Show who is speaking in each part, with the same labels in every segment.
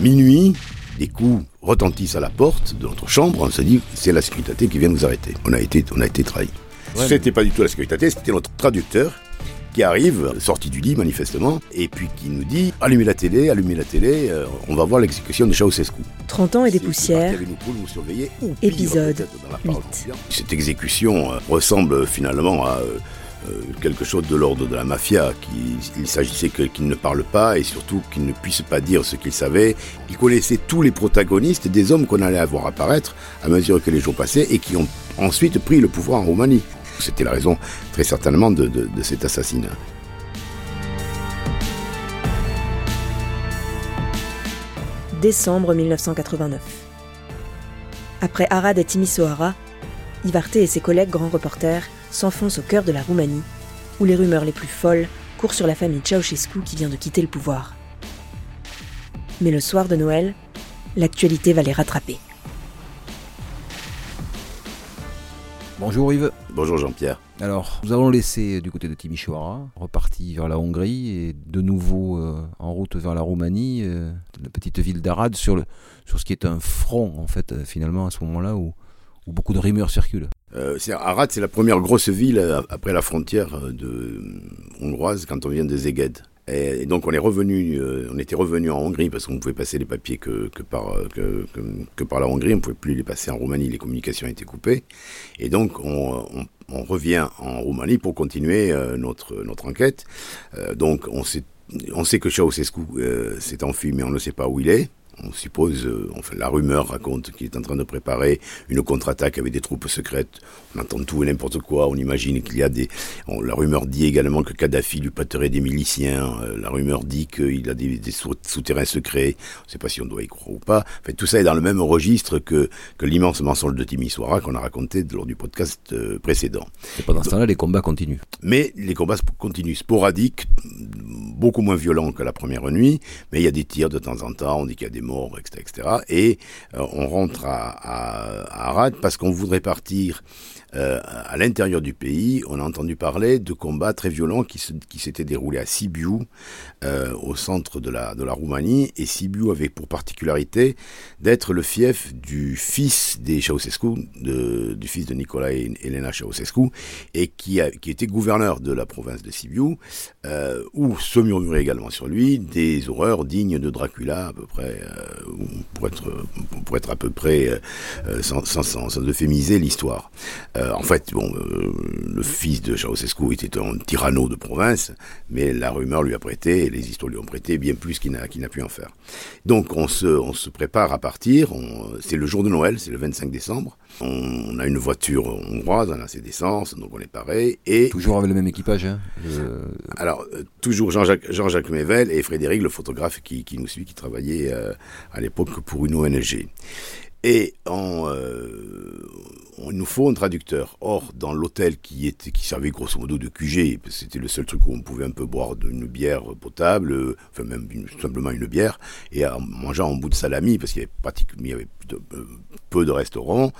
Speaker 1: minuit, des coups retentissent à la porte de notre chambre. On se dit, c'est la sécurité qui vient nous arrêter. On a été, on a été trahis.
Speaker 2: Ouais,
Speaker 1: c'était pas du tout la sécurité, c'était notre traducteur qui arrive, sorti du lit manifestement, et puis qui nous dit allumez la télé, allumez la télé, euh, on va voir l'exécution de Ceausescu.
Speaker 3: 30 ans et des poussières, Épisode
Speaker 1: peut-être dans la parole
Speaker 3: 8.
Speaker 1: confiante. Cette exécution euh, ressemble finalement à euh, euh, quelque chose de l'ordre de la mafia. Qui, il s'agissait qu'ils ne parlent pas et surtout qu'ils ne puissent pas dire ce qu'ils savaient. Ils connaissaient tous les protagonistes des hommes qu'on allait avoir apparaître à mesure que les jours passaient et qui ont ensuite pris le pouvoir en Roumanie. C'était la raison très certainement de- cet assassinat.
Speaker 3: décembre 1989. Après Arad et Timisoara, Ivarte et ses collègues grands reporters s'enfoncent au cœur de la Roumanie, où les rumeurs les plus folles courent sur la famille Ceausescu qui vient de quitter le pouvoir. Mais le soir de Noël, l'actualité va les rattraper.
Speaker 2: Bonjour Yves.
Speaker 1: Bonjour Jean-Pierre.
Speaker 2: Alors, nous allons laisser du côté de Timișoara, reparti vers la Hongrie et de nouveau euh, en route vers la Roumanie, euh, la petite ville d'Arad, sur, le, sur ce qui est un front, en fait, euh, finalement, à ce moment-là, où, où beaucoup de rumeurs circulent.
Speaker 1: Euh, Arad, c'est la première grosse ville euh, après la frontière euh, de, euh, hongroise quand on vient de Szeged. Et, donc on est revenu, on était revenu en Hongrie parce qu'on pouvait passer les papiers que, que par que, que, par la Hongrie, on pouvait plus les passer en Roumanie, les communications étaient coupées. Et donc on, on, on revient en Roumanie pour continuer notre notre enquête. Donc on sait on sait que Ceausescu s'est enfui, mais on ne sait pas où il est. On suppose, euh, enfin, la rumeur raconte qu'il est en train de préparer une contre-attaque avec des troupes secrètes. On entend tout et n'importe quoi. On imagine qu'il y a des. on- la rumeur dit également que Kadhafi lui prêterait des miliciens. Euh, la rumeur dit qu'il a des, des sou- souterrains secrets. On ne sait pas si on doit y croire ou pas. Enfin, tout ça est dans le même registre que, que l'immense mensonge de Timisoara qu'on a raconté lors du podcast euh, précédent.
Speaker 2: Et pendant ce temps-là, les combats continuent.
Speaker 1: Mais les combats continuent sporadiques, beaucoup moins violents que la première nuit, mais il y a des tirs de temps en temps, on dit qu'il y a des morts, etc. etc. et euh, on rentre à, Arad parce qu'on voudrait partir euh, à l'intérieur du pays. On a entendu parler de combats très violents qui qui s'étaient déroulés à Sibiu, euh, au centre de la, de la Roumanie, et Sibiu avait pour particularité d'être le fief du fils des Ceausescu, de, du fils de Nicolas et Elena Ceausescu, et qui, qui était gouverneur de la province de Sibiu, où se murmurait également sur lui des horreurs dignes de Dracula, à peu près, pour, être, pour être à peu près, euh, euh, sans, sans, sans, euphémiser l'histoire. Euh, en fait, bon, euh, le fils de Ceausescu était un tyranno de province, mais la rumeur lui a prêté, et les histoires lui ont prêté bien plus qu'il n'a pu en faire. Donc on se, on se prépare à partir, c'est le jour de Noël, c'est le 25 décembre, on, a une voiture hongroise, on a ses d'essence, donc on est pareil, et
Speaker 2: Toujours avec le même équipage. Hein.
Speaker 1: Alors, euh, toujours Jean-Jacques Jean Mével et Frédéric, le photographe qui, qui nous suit, qui travaillait euh, à l'époque pour une ONG. Et on, euh, on- il nous faut un traducteur. Or, dans l'hôtel qui, était, qui servait grosso modo de QG, c'était le seul truc où on pouvait un peu boire une bière potable, euh, enfin même simplement une bière, et en mangeant en bout de salami, parce qu'il y avait, pratiquement, euh, peu de restaurants.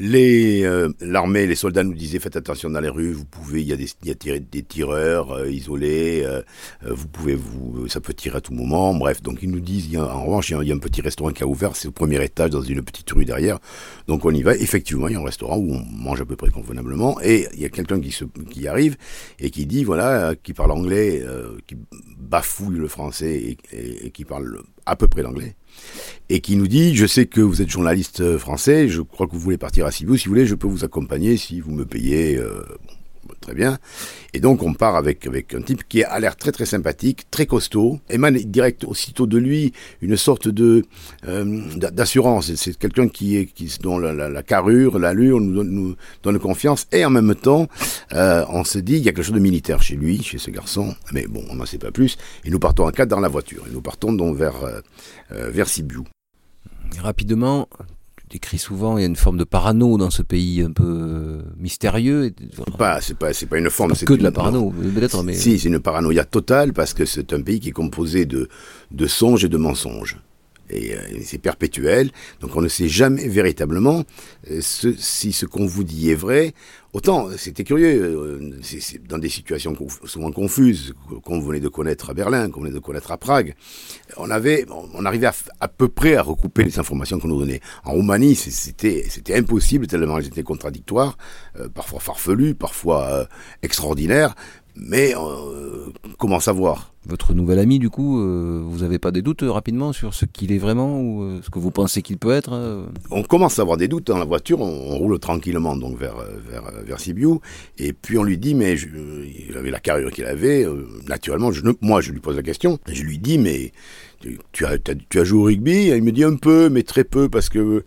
Speaker 1: Euh, l'armée, les soldats nous disaient faites attention dans les rues. Vous pouvez, il y a des, y a des tireurs euh, isolés. euh, vous pouvez vous, ça peut tirer à tout moment. Bref, donc ils nous disent. en revanche, il y, a, un petit restaurant qui a ouvert. C'est au premier étage dans une petite rue derrière. Donc on y va. Effectivement, il y a un restaurant où on mange à peu près convenablement. Et il y a quelqu'un qui se arrive et qui dit voilà, qui parle anglais, qui bafouille le français et qui parle à peu près l'anglais et qui nous dit je sais que vous êtes journaliste euh, français, je crois que vous voulez partir à Sibiu, si vous voulez, je peux vous accompagner si vous me payez. euh, très bien. Et donc on part avec avec un type qui a l'air très très sympathique, très costaud, émane direct aussitôt de lui une sorte de euh, d'a- d'assurance. C'est quelqu'un qui est qui dont la, carrure, l'allure nous donne, confiance et en même temps euh, on se dit il y a quelque chose de militaire chez lui, chez ce garçon. Mais bon, on n'en sait pas plus. Et nous partons en quatre dans la voiture et nous partons donc vers euh, vers Sibiu.
Speaker 2: Rapidement, tu décris souvent, il y a une forme de parano dans ce pays un peu euh, mystérieux. et-
Speaker 1: Pas, c'est pas, c'est pas une forme. C'est
Speaker 2: que de la parano, peut-être, mais
Speaker 1: Si, c'est une paranoïa totale parce que c'est un pays qui est composé de, de songes et de mensonges. Et euh, c'est perpétuel, donc on ne sait jamais véritablement euh, si ce qu'on vous dit est vrai. Autant, c'était curieux, euh, dans des situations souvent confuses, qu'on venait de connaître à Berlin, qu'on venait de connaître à Prague, on arrivait à, peu près à recouper les informations qu'on nous donnait. En Roumanie, c'était, impossible tellement elles étaient contradictoires, euh, parfois farfelues, parfois euh, extraordinaires, mais comment savoir?
Speaker 2: Votre nouvel ami, du coup, euh, vous n'avez pas des doutes euh, rapidement sur ce qu'il est vraiment ou euh, ce que vous pensez qu'il peut être
Speaker 1: On commence à avoir des doutes dans la voiture, on, roule tranquillement donc vers, vers, vers Sibiu, et puis on lui dit, mais je, il avait la carrure qu'il avait, naturellement, je, moi je lui pose la question, je lui dis, mais tu, as, tu as joué au rugby? Il me dit un peu, mais très peu, parce que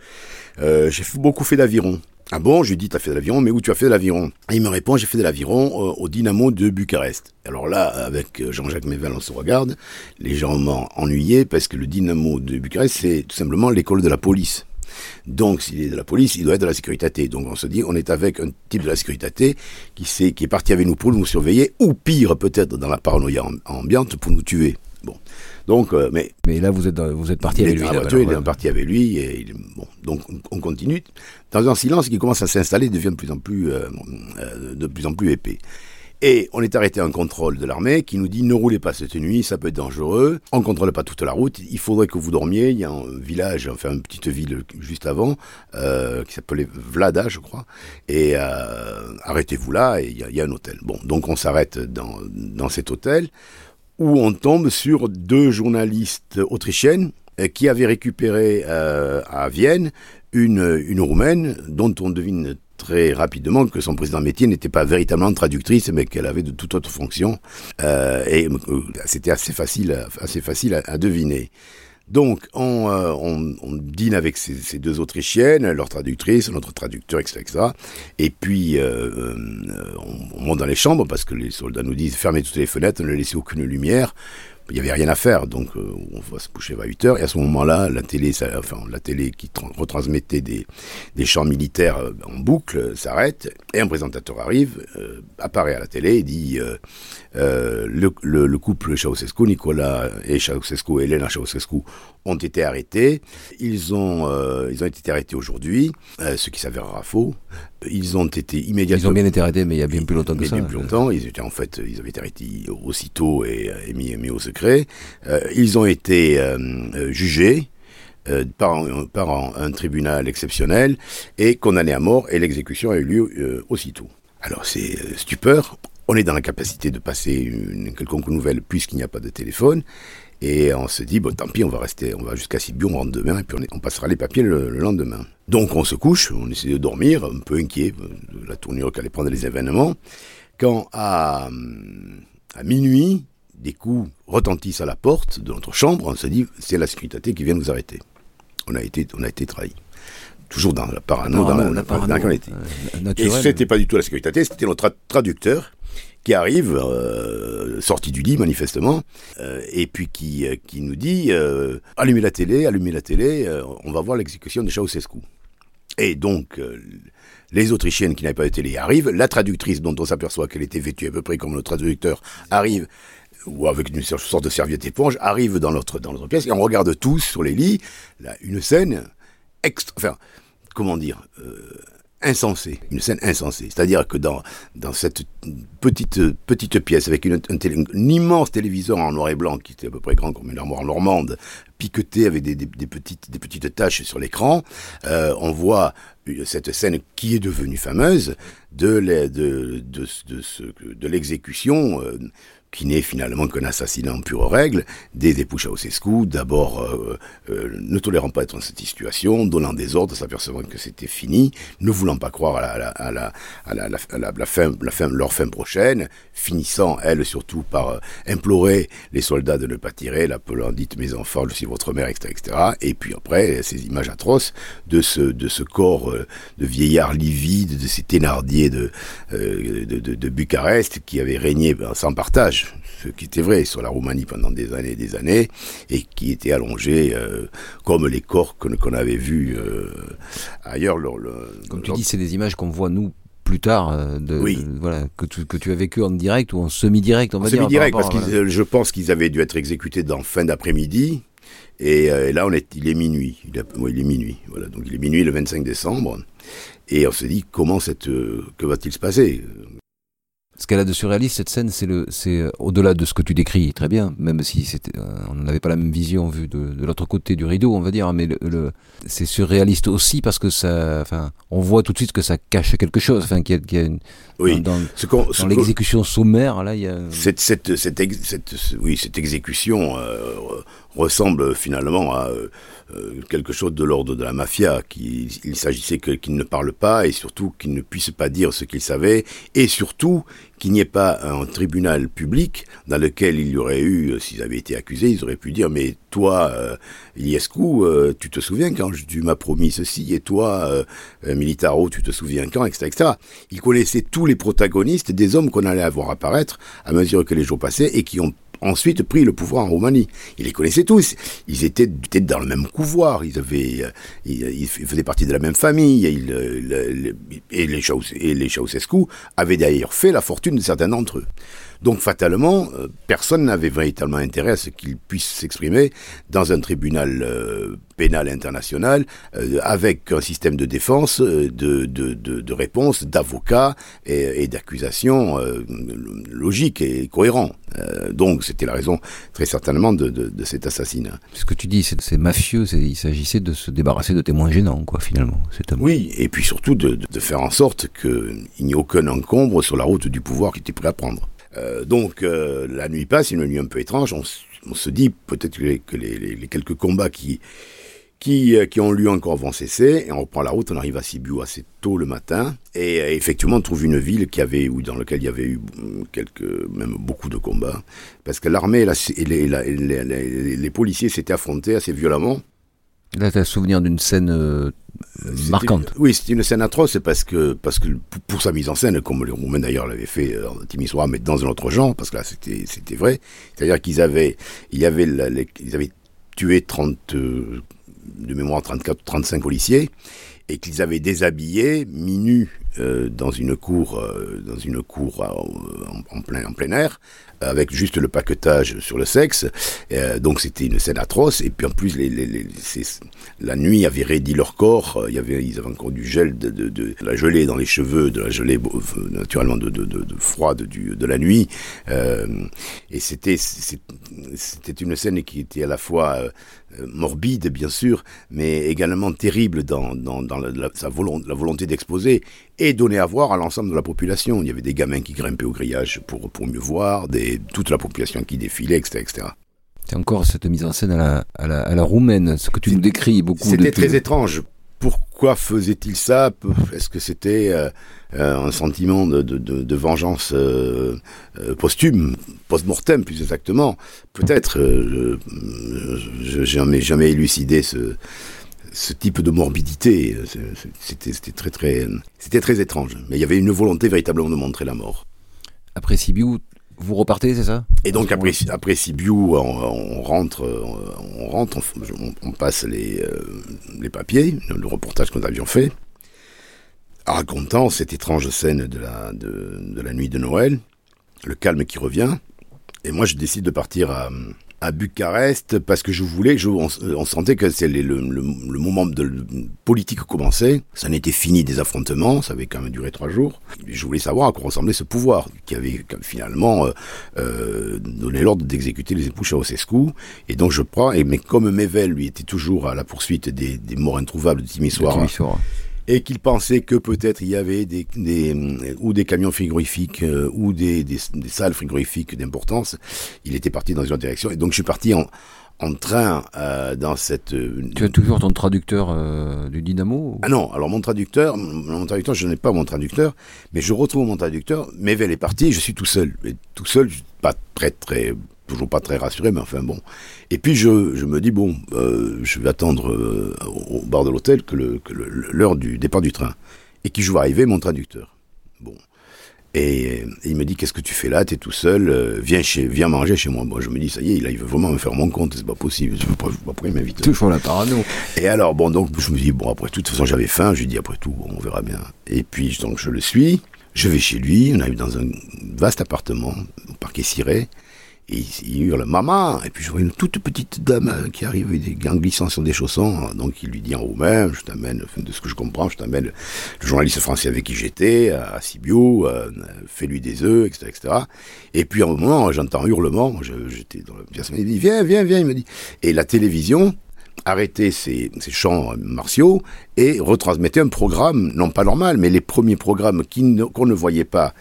Speaker 1: j'ai beaucoup fait d'aviron. Ah bon, je lui dis, t'as fait de l'aviron, mais où tu as fait de l'aviron? Il me répond, j'ai fait de l'aviron euh, au Dynamo de Bucarest. Alors là, avec euh, Jean-Jacques Mével, on se regarde, les gens m'ont ennuyé parce que le Dynamo de Bucarest, c'est tout simplement l'école de la police. Donc, s'il est de la police, il doit être de la sécurité. Donc, on se dit, on est avec un type de la sécurité qui, est, qui est parti avec nous pour nous surveiller, ou pire, peut-être dans la paranoïa ambiante, pour nous tuer. Bon. Donc, euh, mais,
Speaker 2: mais là, vous êtes, vous êtes parti avec lui.
Speaker 1: il est parti avec lui. Et bon, donc, on continue dans un silence qui commence à s'installer, devient de plus en plus, euh, euh, de plus en plus épais. Et on est arrêté un contrôle de l'armée qui nous dit ne roulez pas cette nuit, ça peut être dangereux. On contrôle pas toute la route. Il faudrait que vous dormiez. Il y a un village, enfin une petite ville juste avant, euh, qui s'appelait Vlada, je crois. Et euh, arrêtez-vous là. Et il y, a, il y, a un hôtel. Bon, donc on s'arrête dans, dans cet hôtel où on tombe sur deux journalistes autrichiennes euh, qui avaient récupéré euh, à Vienne une, Roumaine dont on devine très rapidement que son président métier n'était pas véritablement traductrice, mais qu'elle avait de toute autre fonction. Euh, et c'était assez facile à deviner. Donc, euh, on, dîne avec ces, ces, deux Autrichiennes, leur traductrice, notre traducteur, etc. Et puis, euh, euh, on, on, monte dans les chambres parce que les soldats nous disent fermez toutes les fenêtres, ne laissez aucune lumière il n'y avait rien à faire, donc euh, on va se coucher à 8 heures. Et à ce moment-là, la télé, enfin la télé qui retransmettait des, des champs militaires euh, en boucle euh, s'arrête et un présentateur arrive, apparaît à la télé et dit le, le, le, couple Ceausescu, Nicolas et Ceausescu, Elena Ceausescu ont été arrêtés. Ils ont ils ont été arrêtés aujourd'hui, ce qui s'avérera faux. Ils ont été immédiatement.
Speaker 2: Ils ont bien été arrêtés, mais il y a bien plus longtemps que ça.
Speaker 1: Bien plus longtemps. Ils étaient en fait, ils avaient été arrêtés aussitôt et, et mis, mis, au secret. Euh, ils ont été euh, jugés. Euh, par, par un, tribunal exceptionnel et condamnés à mort et l'exécution a eu lieu aussitôt. Alors c'est stupeur, on est dans la capacité de passer une quelconque nouvelle puisqu'il n'y a pas de téléphone et on se dit, bon, tant pis, on va rester, on va jusqu'à Sibiu, on rentre demain, et puis on, passera les papiers le, lendemain. Donc on se couche, on essaie de dormir, un peu inquiet de la tournure qu'allaient prendre les événements, quand à, à minuit, des coups retentissent à la porte de notre chambre, on se dit, c'est la sécurité qui vient nous arrêter. On a été, on a été trahis. Toujours dans la parano, dans, la, parano, euh, Et c'était pas du tout la sécurité, c'était notre traducteur qui arrive, euh, sorti du lit manifestement, euh, et puis qui, euh, qui nous dit euh, allumez la télé, allumez la télé, on va voir l'exécution de Ceausescu. Et donc les Autrichiennes qui n'avaient pas de télé arrivent, la traductrice dont on s'aperçoit qu'elle était vêtue à peu près comme le traducteur arrive ou avec une sorte de serviette éponge, arrive dans notre, dans notre pièce, et on regarde tous sur les lits là, une scène extra, enfin, comment dire, euh, insensé, une scène insensée. C'est-à-dire que dans, dans cette petite, petite pièce avec une, un, immense téléviseur en noir et blanc qui était à peu près grand comme une armoire normande, piqueté avec des, des, des petites, des petites taches sur l'écran, euh, on voit cette scène qui est devenue fameuse de, de, de, de, de l'exécution euh, qui n'est finalement qu'un assassinat en pure règle, des époux Ceausescu, d'abord euh, euh, ne tolérant pas être dans cette situation, donnant des ordres, s'apercevant que c'était fini, ne voulant pas croire à la, fin, leur fin prochaine, finissant, elle, surtout par euh, implorer les soldats de ne pas tirer, l'appelant, dites mes enfants, je suis votre mère, etc., etc. Et puis après, ces images atroces de ce, de ce corps euh, de vieillard livide, de ces thénardiers de, euh, de, de, de Bucarest qui avait régné ben, sans partage ce qui était vrai sur la Roumanie pendant des années et des années, et qui était allongé euh, comme les corps qu'on avait vus euh, ailleurs. Le, le,
Speaker 2: comme tu dis, c'est des images qu'on voit nous plus tard, euh, de, oui. de, voilà, que tu, que tu as vécu en direct ou en semi-direct, on va
Speaker 1: en
Speaker 2: dire.
Speaker 1: Semi-direct, parce que je pense qu'ils avaient dû être exécutés dans fin d'après-midi. Et, là, on est, il est minuit. Il, il est minuit. Voilà. Donc, il est minuit le 25 décembre. Et on se dit, comment cette, que va-t-il se passer?
Speaker 2: Ce qu'elle a de surréaliste cette scène, c'est le, c'est euh, au-delà de ce que tu décris très bien, même si c'était, euh, on n'avait pas la même vision vue de, de l'autre côté du rideau, on va dire, mais le, c'est surréaliste aussi parce que ça, enfin, on voit tout de suite que ça cache quelque chose, enfin, qu'il y a, une,
Speaker 1: oui,
Speaker 2: dans, dans l'exécution sommaire, là, il y a
Speaker 1: cette, cette, cette, cette, oui, cette exécution euh, ressemble finalement à euh, quelque chose de l'ordre de la mafia, qu'il il s'agissait qu'il ne parle pas et surtout qu'il ne puisse pas dire ce qu'il savait et surtout qu'il n'y ait pas un tribunal public dans lequel il y aurait eu, euh, s'ils avaient été accusés, ils auraient pu dire mais toi, euh, Iliescu, euh, tu te souviens quand tu m'as promis ceci et toi, euh, Militaro, tu te souviens quand, etc., etc. Il tous les protagonistes des hommes qu'on allait avoir apparaître à mesure que les jours passaient et qui ont ensuite pris le pouvoir en Roumanie. Il les connaissait tous. Ils étaient, dans le même couvoir. Ils avaient, euh, ils, faisaient partie de la même famille. Et, euh, les, Ceausescu avaient d'ailleurs fait la fortune de certains d'entre eux. Donc fatalement, euh, personne n'avait véritablement intérêt à ce qu'il puisse s'exprimer dans un tribunal euh, pénal international euh, avec un système de défense, de, de, de, de réponse, d'avocats et, et d'accusations logiques et cohérents. donc c'était la raison très certainement de, de, cet assassinat.
Speaker 2: Ce que tu dis, c'est mafieux, il s'agissait de se débarrasser de témoins gênants, quoi, finalement.
Speaker 1: Oui, et puis surtout de, de faire en sorte qu'il n'y ait aucun encombre sur la route du pouvoir qui était prêt à prendre. Euh, donc euh, la nuit passe, une nuit un peu étrange. On, on se dit peut-être que, les, que les, les, quelques combats qui qui, euh, qui ont lieu encore vont cesser. Et on reprend la route, on arrive à Sibiu assez tôt le matin. Et effectivement, on trouve une ville qui avait, ou dans laquelle il y avait eu quelques, même beaucoup de combats. Parce que l'armée et, les, les, les, policiers s'étaient affrontés assez violemment.
Speaker 2: Là, tu as souvenir d'une scène marquante.
Speaker 1: Oui, c'est une scène atroce parce que, parce que pour sa mise en scène, comme les Roumains d'ailleurs l'avaient fait euh, en Timisoara, mais dans un autre genre, parce que là c'était, c'était vrai. C'est-à-dire qu'ils avaient, ils avaient tué 30, euh, de mémoire 34 35 policiers et qu'ils avaient déshabillé, minus, euh, dans une cour, euh, dans une cour en, en, plein, en plein air, avec juste le paquetage sur le sexe. Euh, donc c'était une scène atroce. Et puis en plus, les, les, les la nuit avait raidi leur corps. Il y avait, ils avaient encore du gel, de, de, de, la gelée dans les cheveux, de la gelée naturellement de, de, de, froide du, de la nuit. Euh, et c'était c'était une scène qui était à la fois euh, morbide, bien sûr, mais également terrible dans, dans, dans la, sa volonté, la volonté d'exposer et donner à voir à l'ensemble de la population. Il y avait des gamins qui grimpaient au grillage pour, pour mieux voir, des, toute la population qui défilait, etc. etc.
Speaker 2: C'est encore cette mise en scène à la, à la, à la roumaine, ce que tu nous décris beaucoup.
Speaker 1: C'était très étrange. Pourquoi faisait-il ça? Est-ce que c'était euh, euh, un sentiment de, de, de, vengeance euh, euh, posthume, post-mortem plus exactement? Peut-être. je jamais, jamais élucidé ce, ce type de morbidité. C'était très très, c'était très étrange. Mais il y avait une volonté véritablement de montrer la mort.
Speaker 2: Après Sibiu, vous repartez, c'est ça?
Speaker 1: Et donc après, après Sibiu, on, on, rentre, on rentre, on, on passe les, euh, les papiers, le reportage que nous avions fait, racontant cette étrange scène de la, de, de la nuit de Noël, le calme qui revient. Et moi, je décide de partir à, à Bucarest parce que je voulais, je, on, sentait que c'est le, le, le, moment de politique commençait. Ça n'était fini des affrontements, ça avait quand même duré trois jours. je voulais savoir à quoi ressemblait ce pouvoir qui avait finalement euh, euh, donné l'ordre d'exécuter les époux Ceausescu. Et donc je prends, et mais comme Mevel lui était toujours à la poursuite des, des morts introuvables de Timisoara, et qu'il pensait que peut-être il y avait des, des, ou des camions frigorifiques euh, ou des, des, des salles frigorifiques d'importance. Il était parti dans une autre direction et donc je suis parti en, en train euh, dans cette. Euh,
Speaker 2: tu as toujours ton traducteur euh, du Dynamo
Speaker 1: Ah non, alors mon traducteur, mon traducteur, je n'ai pas mon traducteur, mais je retrouve mon traducteur. Mevel est parti, je suis tout seul, et tout seul, pas très très toujours pas très rassuré, mais enfin bon. Et puis je, je me dis bon, euh, je vais attendre euh, au bar de l'hôtel que l'heure que le, du départ du train et qui je vois arriver mon traducteur. Bon. Et, il me dit qu'est-ce que tu fais là? T'es tout seul euh, Viens chez, viens manger chez moi. Moi je me dis ça y est, il veut vraiment me faire mon compte. C'est pas possible. Je pas, pourquoi il m'invite.
Speaker 2: Toujours la parano.
Speaker 1: Et alors bon donc je me dis bon après tout, de toute façon j'avais faim. Je lui dis après tout on verra bien. Et puis donc je le suis. Je vais chez lui. On arrive dans un vaste appartement au parquet ciré Et il, hurle maman. Et puis je vois une toute petite dame qui arrive en glissant sur des chaussons. Donc il lui dit en roumain, je t'amène, de ce que je comprends, je t'amène le journaliste français avec qui j'étais à Sibiu, euh, fais-lui des œufs, etc., etc. Et puis à un moment, j'entends hurlement. J'étais dans le pièce. Il dit viens, viens, viens. Il me dit. Et la télévision arrêtait ses, ses, chants martiaux et retransmettait un programme, non pas normal, mais les premiers programmes qu'on ne voyait pas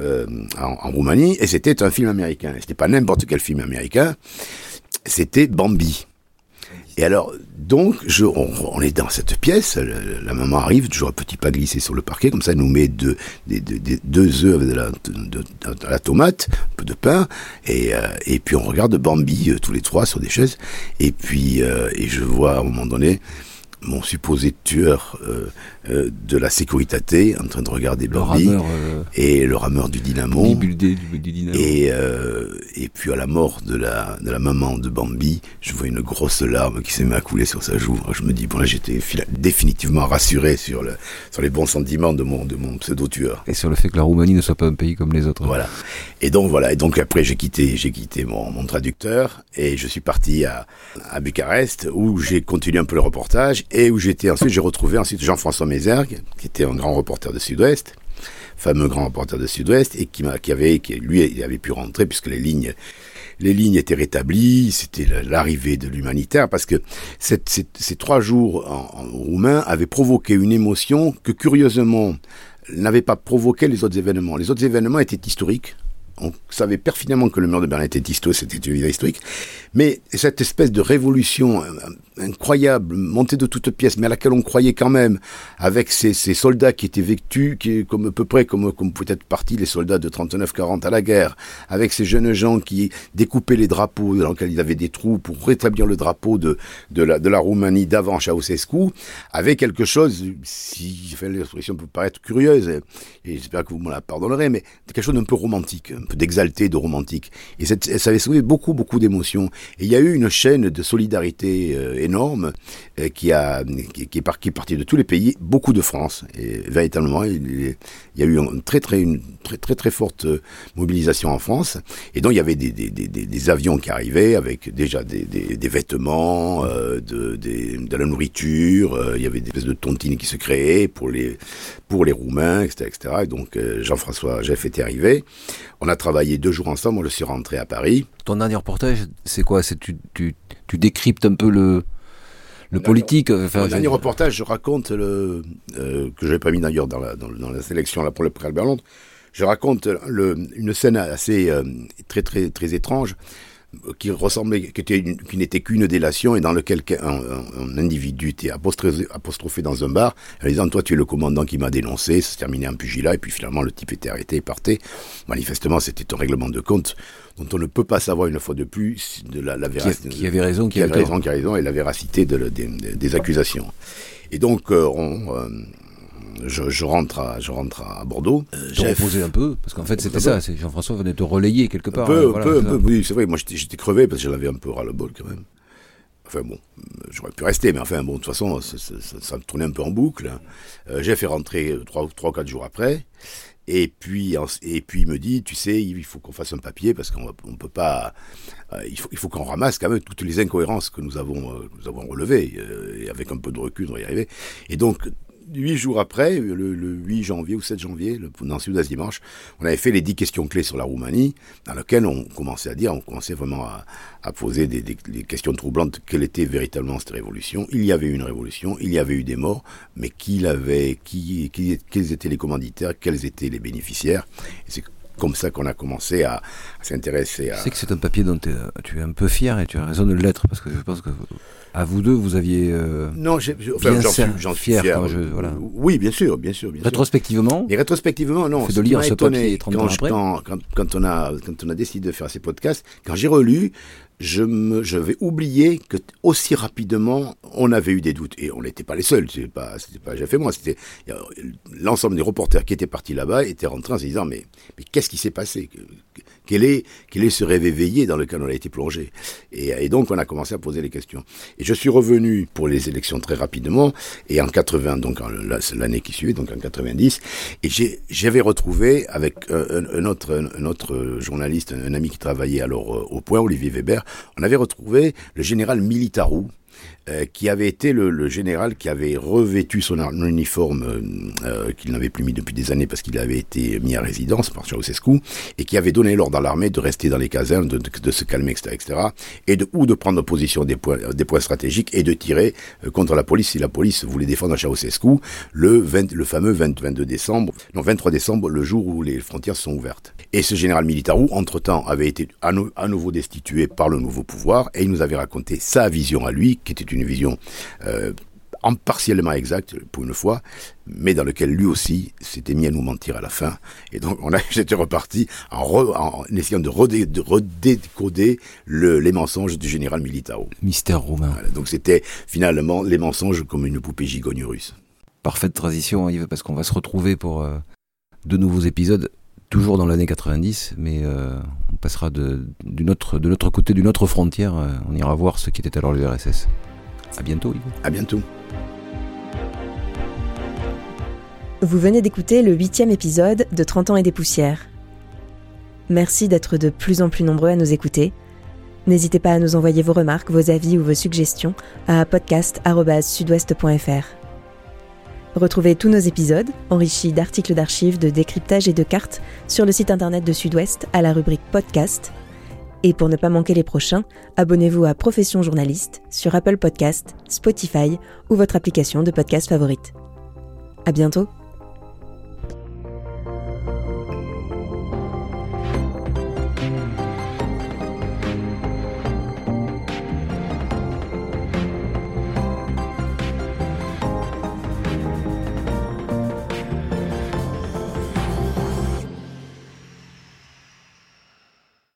Speaker 1: euh, en, Roumanie, et c'était un film américain. C'était pas n'importe quel film américain, c'était Bambi. Et alors, donc, je, on, est dans cette pièce, la, maman arrive, toujours un petit pas glissé sur le parquet, comme ça, elle nous met deux, des, deux œufs avec de la, tomate, un peu de pain, et, euh, et puis on regarde Bambi euh, tous les trois sur des chaises, et puis, et je vois à un moment donné, mon supposé tueur euh, euh, de la sécurité en train de regarder Bambi euh, et le rameur du dynamo,
Speaker 2: du,
Speaker 1: Et, et puis à la mort de la, de la maman de Bambi je vois une grosse larme qui s'est mise à couler sur sa joue. Je me dis bon là j'étais définitivement rassuré sur, le, sur les bons sentiments de mon, de mon pseudo tueur
Speaker 2: et sur le fait que la Roumanie ne soit pas un pays comme les autres.
Speaker 1: Voilà. Et donc voilà. Et donc après j'ai quitté j'ai quitté mon, mon traducteur et je suis parti à, à Bucarest où j'ai continué un peu le reportage et où j'étais ensuite, j'ai retrouvé ensuite Jean-François Mézergue, qui était un grand reporter de Sud-Ouest, fameux grand reporter de Sud-Ouest, et qui, avait, qui, lui, il avait pu rentrer puisque les lignes, les lignes étaient rétablies, c'était l'arrivée de l'humanitaire, parce que ces, trois jours en, en roumain avaient provoqué une émotion que curieusement n'avait pas provoqué les autres événements. Les autres événements étaient historiques, on savait pertinemment que le mur de Berlin était historique, c'était une ville historique, mais cette espèce de révolution euh, incroyable, montée de toutes pièces, mais à laquelle on croyait quand même, avec ces, soldats qui étaient vêtus, qui, comme à peu près comme, comme peut être partis les soldats de 39-40 à la guerre, avec ces jeunes gens qui découpaient les drapeaux dans lesquels il y avait des trous pour rétablir le drapeau de, de, la, de la Roumanie d'avant Ceausescu, avec quelque chose, si enfin, l'expression peut paraître curieuse, et j'espère que vous me la pardonnerez, mais quelque chose d'un peu romantique peu d'exalté, de romantique. Et ça avait soulevé beaucoup, beaucoup d'émotions. Et il y a eu une chaîne de solidarité euh, énorme euh, qui, a, qui, est est partie de tous les pays, beaucoup de France. Et véritablement, il, y a eu une très, très, une très, très, très forte euh, mobilisation en France. Et donc, il y avait des, des, des, des avions qui arrivaient avec déjà des, vêtements, de, de la nourriture. il y avait des espèces de tontines qui se créaient pour les, pour les Roumains, etc. etc. Et donc, Jean-François Jeff était arrivé. On a travaillé deux jours ensemble, je suis rentré à Paris.
Speaker 2: Ton dernier reportage, c'est quoi? Tu, tu, décryptes un peu le, le politique
Speaker 1: enfin, Mon dernier reportage, je raconte, le, euh, que pas mis d'ailleurs dans la, dans, la sélection là, pour le pré Albert Londres, je raconte le, une scène assez euh, très, très, très étrange qui ressemblait, qui, était qui n'était qu'une délation et dans lequel un, individu était apostrophé, apostrophé, dans un bar en disant toi tu es le commandant qui m'a dénoncé, ça se terminait en pugilat et puis finalement le type était arrêté et partait. Manifestement c'était un règlement de compte dont on ne peut pas savoir une fois de plus de la, la
Speaker 2: véracité. Qui, avait raison,
Speaker 1: qui, avait raison, qui a raison et la véracité de, des accusations. Et donc euh, on, euh, je, rentre à, je rentre à Bordeaux.
Speaker 2: Euh, j'ai reposé un peu, parce qu'en fait c'était ça, Jean-François venait te relayer quelque part.
Speaker 1: Un peu, hein, peu peu, oui, c'est vrai, moi j'étais crevé parce que j'en avais un peu ras-le-bol quand même. Enfin bon, j'aurais pu rester, mais enfin bon, de toute façon, ça, ça, me tournait un peu en boucle. Euh, j'ai fait rentrer trois ou quatre jours après, et puis, et puis il me dit, tu sais, il faut qu'on fasse un papier parce qu'on ne peut pas. Euh, il faut, il faut qu'on ramasse quand même toutes les incohérences que nous avons, euh, nous avons relevées. Euh, et avec un peu de recul, on va y arriver. Et donc, huit jours après, le, 8 janvier ou 7 janvier, le, dans Sud-Est Dimanche, on avait fait les dix questions clés sur la Roumanie, dans lesquelles on commençait à dire, on commençait vraiment à, poser des, questions troublantes. Quelle était véritablement cette révolution? Il y avait eu une révolution, il y avait eu des morts, mais qui l'avait qui, qui, Quels étaient les commanditaires? Quels étaient les bénéficiaires? Comme ça qu'on a commencé à, s'intéresser à...
Speaker 2: C'est que c'est un papier dont tu es un peu fier et tu as raison de l'être, parce que je pense que à vous deux, vous aviez. Euh,
Speaker 1: non, j'en suis, fier.
Speaker 2: je, voilà.
Speaker 1: Oui, bien sûr, bien sûr, bien
Speaker 2: rétrospectivement.
Speaker 1: Et rétrospectivement, non.
Speaker 2: de lire ce papier 30
Speaker 1: quand,
Speaker 2: ans après.
Speaker 1: Quand, quand, on a, quand on a décidé de faire ces podcasts, quand j'ai relu, je me, j'avais oublié que aussi rapidement on avait eu des doutes et on n'était pas les seuls. C'est pas, c'était pas j'ai fait moi. C'était l'ensemble des reporters qui étaient partis là-bas étaient rentrés en se disant mais, mais qu'est-ce qui s'est passé? Quel est, quel est ce rêve éveillé dans lequel on a été plongé? Et, donc on a commencé à poser les questions. Et je suis revenu pour les élections très rapidement et en 80 donc l'année qui suivait donc en 90 et j'avais retrouvé avec un, un, autre un, autre journaliste un, un ami qui travaillait alors euh, au Point Olivier Weber on avait retrouvé le général Militarou, euh, qui avait été le, général qui avait revêtu son uniforme euh, euh, qu'il n'avait plus mis depuis des années parce qu'il avait été mis à résidence par Ceausescu et qui avait donné l'ordre à l'armée de rester dans les casernes, de, se calmer, etc., etc., et de ou de prendre position des points, stratégiques et de tirer contre la police si la police voulait défendre Ceausescu le, 20, le fameux 22 décembre, non 23 décembre, le jour où les frontières sont ouvertes. Et ce général Militarou, entre-temps, avait été à nouveau destitué par le nouveau pouvoir et il nous avait raconté sa vision à lui, qui était une vision euh, partiellement exacte pour une fois, mais dans lequel lui aussi s'était mis à nous mentir à la fin. Et donc on a, j'étais reparti en, en, essayant de, redécoder le, les mensonges du général Militao.
Speaker 2: Mystère romain.
Speaker 1: donc c'était finalement les mensonges comme une poupée gigogne russe.
Speaker 2: Parfaite transition Yves, parce qu'on va se retrouver pour euh, de nouveaux épisodes toujours dans l'année 90, mais euh, on passera de, autre, de l'autre côté d'une autre frontière. Euh, on ira voir ce qui était alors l'URSS. À bientôt, Yves.
Speaker 1: À bientôt.
Speaker 3: Vous venez d'écouter le huitième épisode de 30 ans et des poussières. Merci d'être de plus en plus nombreux à nous écouter. N'hésitez pas à nous envoyer vos remarques, vos avis ou vos suggestions à podcast.sudouest.fr. Retrouvez tous nos épisodes, enrichis d'articles d'archives, de décryptage et de cartes, sur le site internet de Sud-Ouest à la rubrique Podcast et pour ne pas manquer les prochains, abonnez-vous à Profession Journaliste sur Apple Podcast, Spotify ou votre application de podcast favorite. À bientôt!